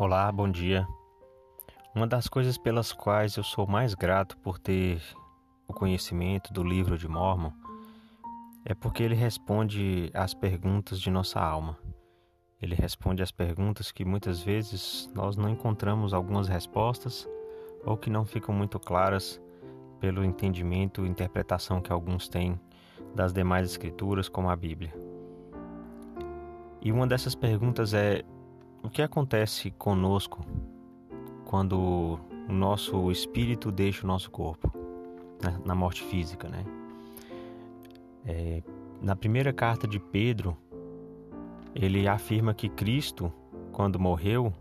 Olá, bom dia. Uma das coisas pelas quais eu sou mais grato por ter o conhecimento do livro de Mormon é porque ele responde às perguntas de nossa alma. Ele responde às perguntas que muitas vezes nós não encontramos algumas respostas ou que não ficam muito claras pelo entendimento e interpretação que alguns têm das demais escrituras, como a Bíblia. E uma dessas perguntas é: o que acontece conosco quando o nosso espírito deixa o nosso corpo né? na morte física, né? É, na primeira carta de Pedro, ele afirma que Cristo, quando morreu,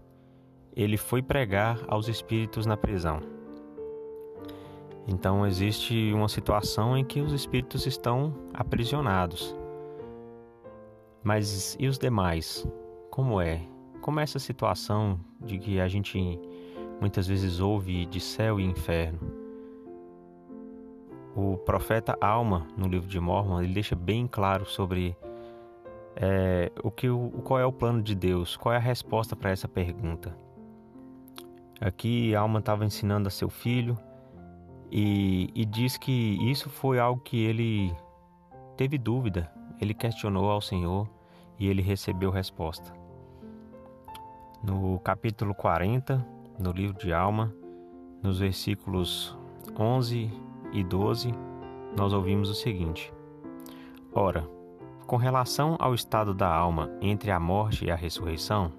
ele foi pregar aos espíritos na prisão. Então existe uma situação em que os espíritos estão aprisionados. Mas e os demais? Como é? Como essa situação de que a gente muitas vezes ouve de céu e inferno. O profeta Alma, no livro de Mormon, ele deixa bem claro sobre é, o que o, qual é o plano de Deus, qual é a resposta para essa pergunta. Aqui Alma estava ensinando a seu filho e, e diz que isso foi algo que ele teve dúvida, ele questionou ao Senhor e ele recebeu resposta. No capítulo 40, no livro de Alma, nos versículos 11 e 12, nós ouvimos o seguinte: Ora, com relação ao estado da alma entre a morte e a ressurreição,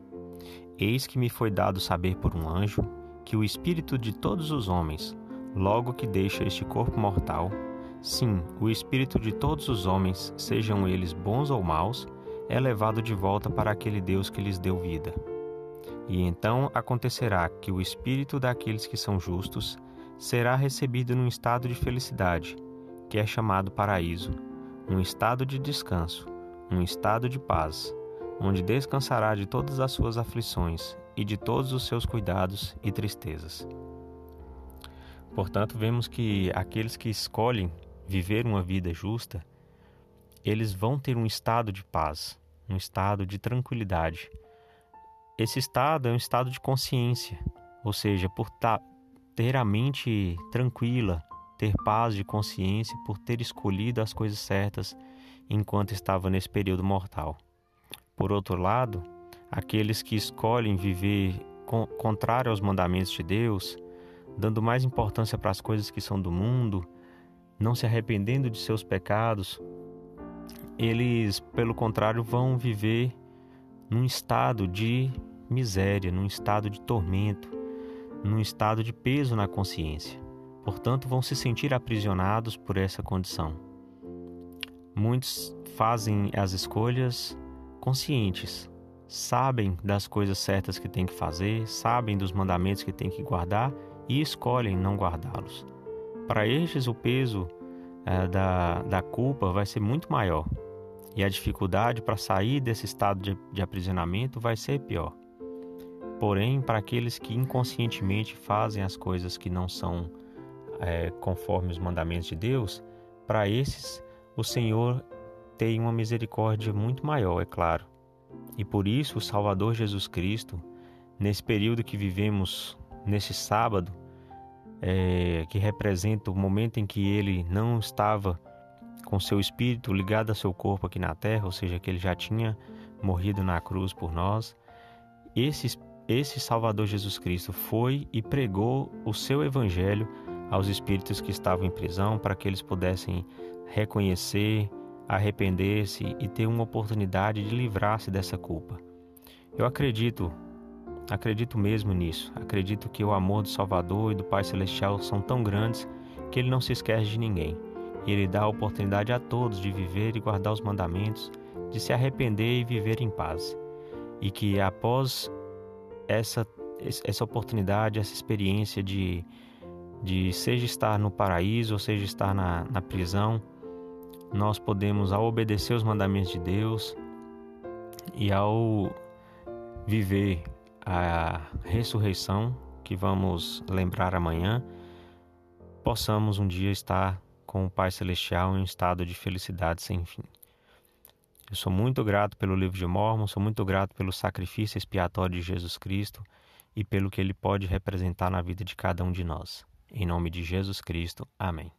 eis que me foi dado saber por um anjo que o espírito de todos os homens, logo que deixa este corpo mortal, sim, o espírito de todos os homens, sejam eles bons ou maus, é levado de volta para aquele Deus que lhes deu vida. E então acontecerá que o espírito daqueles que são justos será recebido num estado de felicidade, que é chamado paraíso, um estado de descanso, um estado de paz, onde descansará de todas as suas aflições e de todos os seus cuidados e tristezas. Portanto, vemos que aqueles que escolhem viver uma vida justa, eles vão ter um estado de paz, um estado de tranquilidade esse estado é um estado de consciência, ou seja, por ter a mente tranquila, ter paz de consciência, por ter escolhido as coisas certas enquanto estava nesse período mortal. Por outro lado, aqueles que escolhem viver contrário aos mandamentos de Deus, dando mais importância para as coisas que são do mundo, não se arrependendo de seus pecados, eles, pelo contrário, vão viver num estado de miséria, num estado de tormento, num estado de peso na consciência. Portanto, vão se sentir aprisionados por essa condição. Muitos fazem as escolhas conscientes, sabem das coisas certas que têm que fazer, sabem dos mandamentos que têm que guardar e escolhem não guardá-los. Para estes, o peso é, da, da culpa vai ser muito maior e a dificuldade para sair desse estado de, de aprisionamento vai ser pior. Porém, para aqueles que inconscientemente fazem as coisas que não são é, conforme os mandamentos de Deus, para esses o Senhor tem uma misericórdia muito maior, é claro. E por isso o Salvador Jesus Cristo, nesse período que vivemos, nesse sábado, é, que representa o momento em que ele não estava com seu espírito ligado ao seu corpo aqui na terra, ou seja, que ele já tinha morrido na cruz por nós, esse esse Salvador Jesus Cristo foi e pregou o seu evangelho aos espíritos que estavam em prisão para que eles pudessem reconhecer, arrepender-se e ter uma oportunidade de livrar-se dessa culpa. Eu acredito, acredito mesmo nisso. Acredito que o amor do Salvador e do Pai Celestial são tão grandes que ele não se esquece de ninguém. E ele dá a oportunidade a todos de viver e guardar os mandamentos, de se arrepender e viver em paz. E que após essa, essa oportunidade, essa experiência de, de seja estar no paraíso ou seja estar na, na prisão, nós podemos, ao obedecer os mandamentos de Deus e ao viver a ressurreição que vamos lembrar amanhã, possamos um dia estar com o Pai Celestial em um estado de felicidade sem fim. Eu sou muito grato pelo livro de Mormon, sou muito grato pelo sacrifício expiatório de Jesus Cristo e pelo que ele pode representar na vida de cada um de nós. Em nome de Jesus Cristo. Amém.